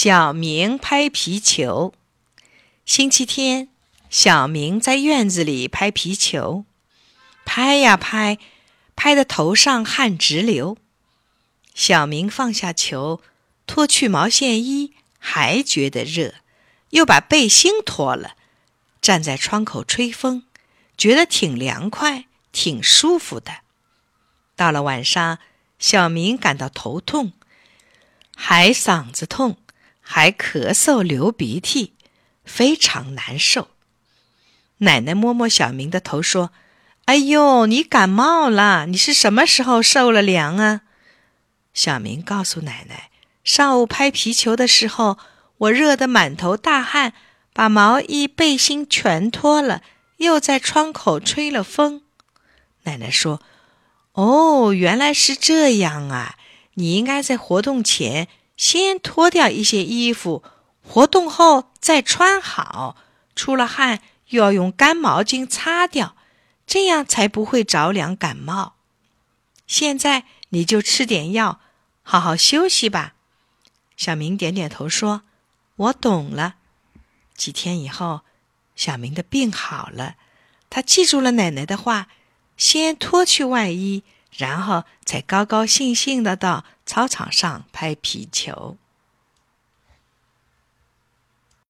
小明拍皮球。星期天，小明在院子里拍皮球，拍呀拍，拍得头上汗直流。小明放下球，脱去毛线衣，还觉得热，又把背心脱了，站在窗口吹风，觉得挺凉快，挺舒服的。到了晚上，小明感到头痛，还嗓子痛。还咳嗽流鼻涕，非常难受。奶奶摸摸小明的头说：“哎呦，你感冒了？你是什么时候受了凉啊？”小明告诉奶奶：“上午拍皮球的时候，我热得满头大汗，把毛衣、背心全脱了，又在窗口吹了风。”奶奶说：“哦，原来是这样啊！你应该在活动前。”先脱掉一些衣服，活动后再穿好。出了汗又要用干毛巾擦掉，这样才不会着凉感冒。现在你就吃点药，好好休息吧。小明点点头说：“我懂了。”几天以后，小明的病好了，他记住了奶奶的话，先脱去外衣。然后才高高兴兴的到操场上拍皮球。